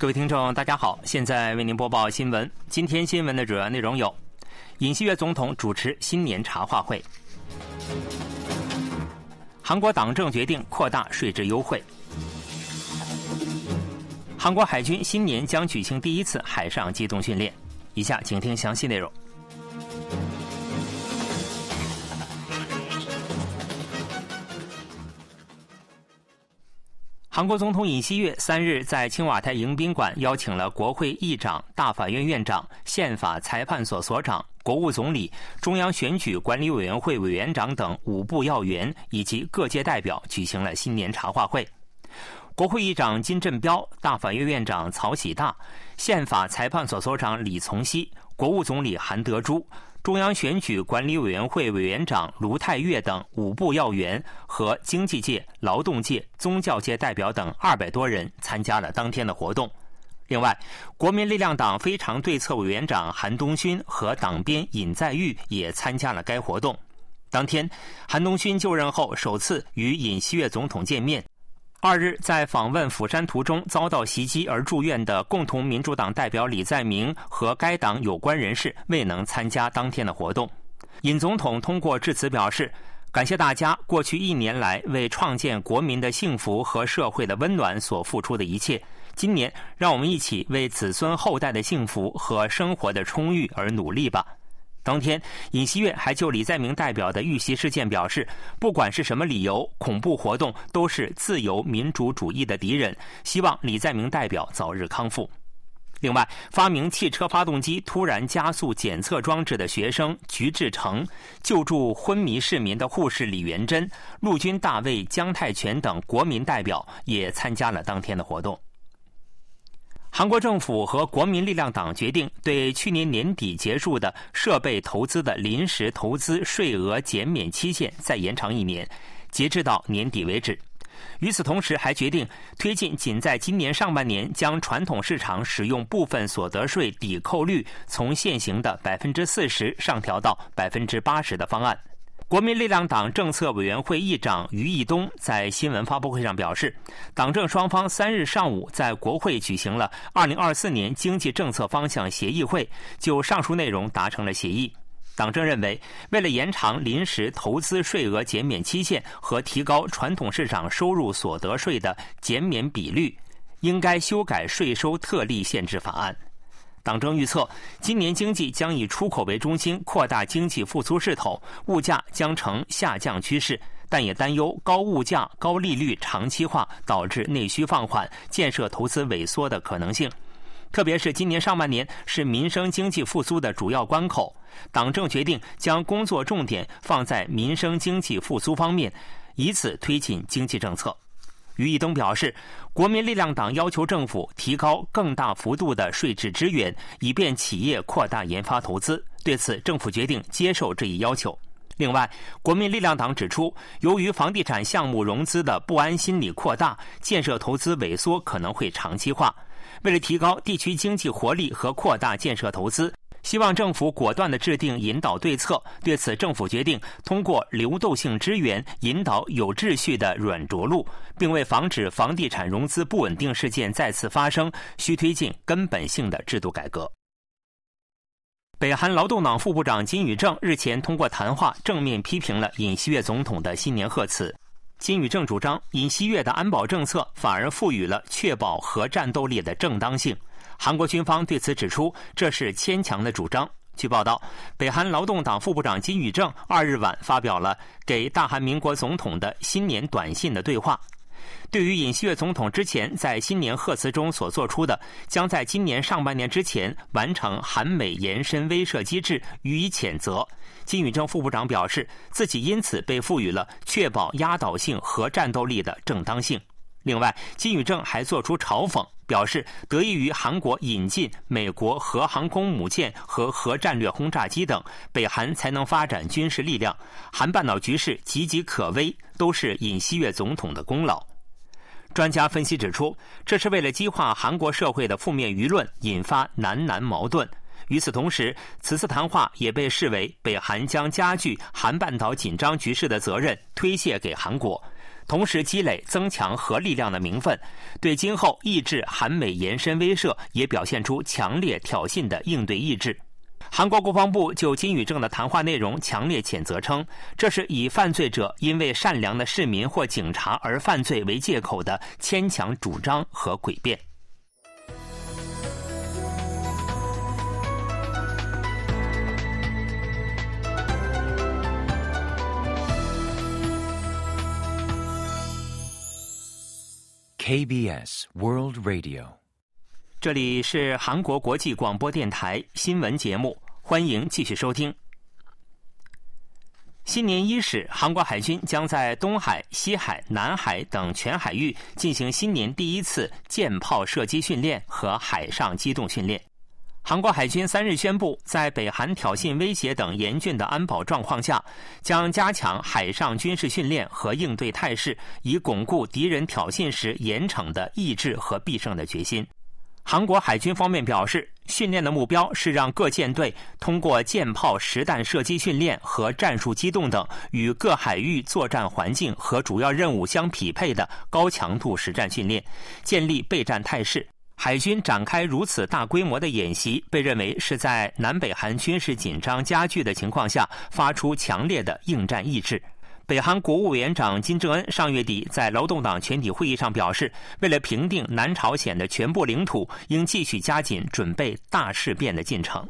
各位听众，大家好，现在为您播报新闻。今天新闻的主要内容有：尹锡悦总统主持新年茶话会；韩国党政决定扩大税制优惠；韩国海军新年将举行第一次海上机动训练。以下请听详细内容。韩国总统尹锡悦三日在青瓦台迎宾馆邀请了国会议长、大法院院长、宪法裁判所所长、国务总理、中央选举管理委员会委员长等五部要员以及各界代表，举行了新年茶话会。国会议长金振彪、大法院院长曹喜大、宪法裁判所所长李从熙、国务总理韩德洙。中央选举管理委员会委员长卢泰岳等五部要员和经济界、劳动界、宗教界代表等二百多人参加了当天的活动。另外，国民力量党非常对策委员长韩东勋和党鞭尹在玉也参加了该活动。当天，韩东勋就任后首次与尹锡悦总统见面。二日在访问釜山途中遭到袭击而住院的共同民主党代表李在明和该党有关人士未能参加当天的活动。尹总统通过致辞表示，感谢大家过去一年来为创建国民的幸福和社会的温暖所付出的一切。今年，让我们一起为子孙后代的幸福和生活的充裕而努力吧。当天，尹锡悦还就李在明代表的遇袭事件表示，不管是什么理由，恐怖活动都是自由民主主义的敌人。希望李在明代表早日康复。另外，发明汽车发动机突然加速检测装置的学生菊志成，救助昏迷市民的护士李元珍，陆军大尉姜泰全等国民代表也参加了当天的活动。韩国政府和国民力量党决定对去年年底结束的设备投资的临时投资税额减免期限再延长一年，截至到年底为止。与此同时，还决定推进仅在今年上半年将传统市场使用部分所得税抵扣率从现行的百分之四十上调到百分之八十的方案。国民力量党政策委员会议长于义东在新闻发布会上表示，党政双方三日上午在国会举行了二零二四年经济政策方向协议会，就上述内容达成了协议。党政认为，为了延长临时投资税额减免期限和提高传统市场收入所得税的减免比率，应该修改税收特例限制法案。党政预测，今年经济将以出口为中心，扩大经济复苏势头，物价将呈下降趋势，但也担忧高物价、高利率长期化导致内需放缓、建设投资萎缩的可能性。特别是今年上半年是民生经济复苏的主要关口，党政决定将工作重点放在民生经济复苏方面，以此推进经济政策。于义东表示，国民力量党要求政府提高更大幅度的税制支援，以便企业扩大研发投资。对此，政府决定接受这一要求。另外，国民力量党指出，由于房地产项目融资的不安心理扩大，建设投资萎缩可能会长期化。为了提高地区经济活力和扩大建设投资。希望政府果断地制定引导对策。对此，政府决定通过流动性支援引导有秩序的软着陆，并为防止房地产融资不稳定事件再次发生，需推进根本性的制度改革。北韩劳动党副部长金宇正日前通过谈话正面批评了尹锡悦总统的新年贺词。金宇正主张，尹锡悦的安保政策反而赋予了确保核战斗力的正当性。韩国军方对此指出，这是牵强的主张。据报道，北韩劳动党副部长金宇正二日晚发表了给大韩民国总统的新年短信的对话。对于尹锡悦总统之前在新年贺词中所做出的将在今年上半年之前完成韩美延伸威慑机制予以谴责，金宇正副部长表示，自己因此被赋予了确保压倒性核战斗力的正当性。另外，金宇正还做出嘲讽，表示得益于韩国引进美国核航空母舰和核战略轰炸机等，北韩才能发展军事力量。韩半岛局势岌岌可危，都是尹锡悦总统的功劳。专家分析指出，这是为了激化韩国社会的负面舆论，引发南南矛盾。与此同时，此次谈话也被视为北韩将加剧韩半岛紧张局势的责任推卸给韩国。同时积累增强核力量的名分，对今后抑制韩美延伸威慑也表现出强烈挑衅的应对意志。韩国国防部就金宇正的谈话内容强烈谴责，称这是以犯罪者因为善良的市民或警察而犯罪为借口的牵强主张和诡辩。KBS World Radio，这里是韩国国际广播电台新闻节目，欢迎继续收听。新年伊始，韩国海军将在东海、西海、南海等全海域进行新年第一次舰炮射击训练和海上机动训练。韩国海军三日宣布，在北韩挑衅威胁等严峻的安保状况下，将加强海上军事训练和应对态势，以巩固敌人挑衅时严惩的意志和必胜的决心。韩国海军方面表示，训练的目标是让各舰队通过舰炮实弹射击训练和战术机动等与各海域作战环境和主要任务相匹配的高强度实战训练，建立备战态势。海军展开如此大规模的演习，被认为是在南北韩军事紧张加剧的情况下发出强烈的应战意志。北韩国务委员长金正恩上月底在劳动党全体会议上表示，为了平定南朝鲜的全部领土，应继续加紧准备大事变的进程。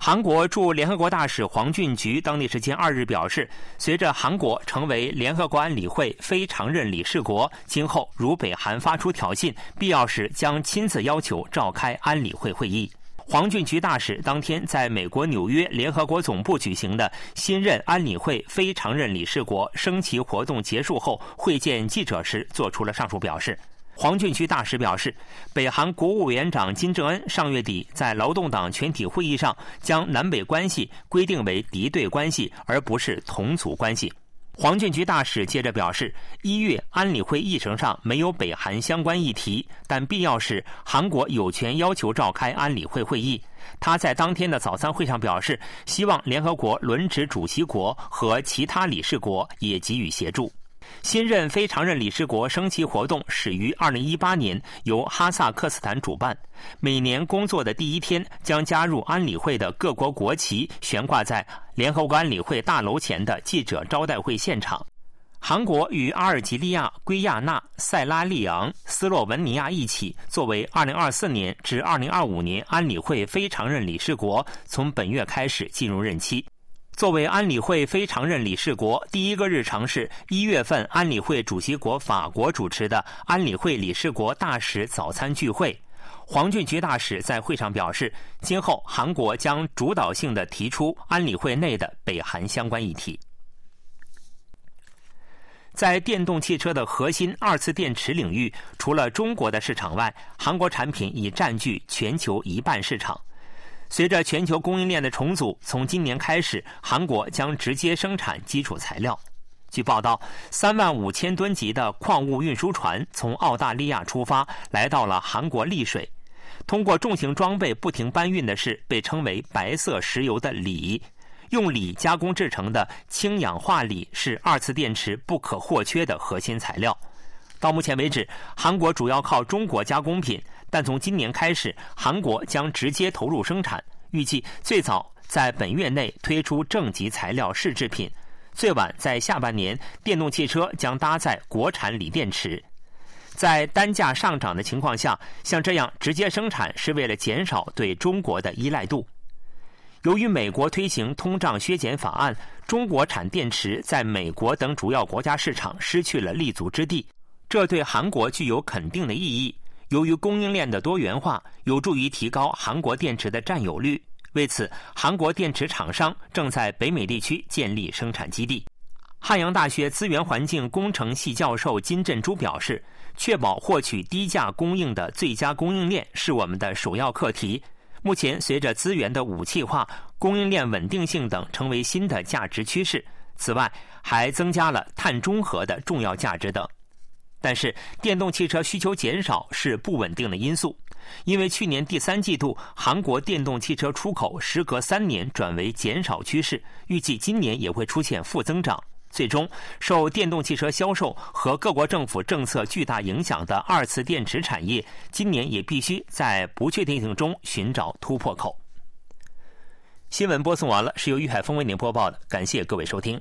韩国驻联合国大使黄俊菊当地时间二日表示，随着韩国成为联合国安理会非常任理事国，今后如北韩发出挑衅，必要时将亲自要求召开安理会会议。黄俊菊大使当天在美国纽约联合国总部举行的新任安理会非常任理事国升旗活动结束后会见记者时，做出了上述表示。黄俊区大使表示，北韩国务委员长金正恩上月底在劳动党全体会议上将南北关系规定为敌对关系，而不是同族关系。黄俊局大使接着表示，一月安理会议程上没有北韩相关议题，但必要时韩国有权要求召开安理会会议。他在当天的早餐会上表示，希望联合国轮值主席国和其他理事国也给予协助。新任非常任理事国升旗活动始于2018年，由哈萨克斯坦主办。每年工作的第一天，将加入安理会的各国国旗悬挂在联合国安理会大楼前的记者招待会现场。韩国与阿尔及利亚、圭亚那、塞拉利昂、斯洛文尼亚一起，作为2024年至2025年安理会非常任理事国，从本月开始进入任期。作为安理会非常任理事国，第一个日程是一月份安理会主席国法国主持的安理会理事国大使早餐聚会。黄俊菊大使在会上表示，今后韩国将主导性的提出安理会内的北韩相关议题。在电动汽车的核心二次电池领域，除了中国的市场外，韩国产品已占据全球一半市场。随着全球供应链的重组，从今年开始，韩国将直接生产基础材料。据报道，三万五千吨级的矿物运输船从澳大利亚出发，来到了韩国丽水。通过重型装备不停搬运的是被称为“白色石油”的锂。用锂加工制成的氢氧化锂是二次电池不可或缺的核心材料。到目前为止，韩国主要靠中国加工品。但从今年开始，韩国将直接投入生产，预计最早在本月内推出正极材料试制品，最晚在下半年，电动汽车将搭载国产锂电池。在单价上涨的情况下，像这样直接生产是为了减少对中国的依赖度。由于美国推行通胀削减法案，中国产电池在美国等主要国家市场失去了立足之地，这对韩国具有肯定的意义。由于供应链的多元化，有助于提高韩国电池的占有率。为此，韩国电池厂商正在北美地区建立生产基地。汉阳大学资源环境工程系教授金振珠表示：“确保获取低价供应的最佳供应链是我们的首要课题。目前，随着资源的武器化、供应链稳定性等成为新的价值趋势。此外，还增加了碳中和的重要价值等。”但是，电动汽车需求减少是不稳定的因素，因为去年第三季度韩国电动汽车出口时隔三年转为减少趋势，预计今年也会出现负增长。最终，受电动汽车销售和各国政府政策巨大影响的二次电池产业，今年也必须在不确定性中寻找突破口。新闻播送完了，是由于海峰为您播报的，感谢各位收听。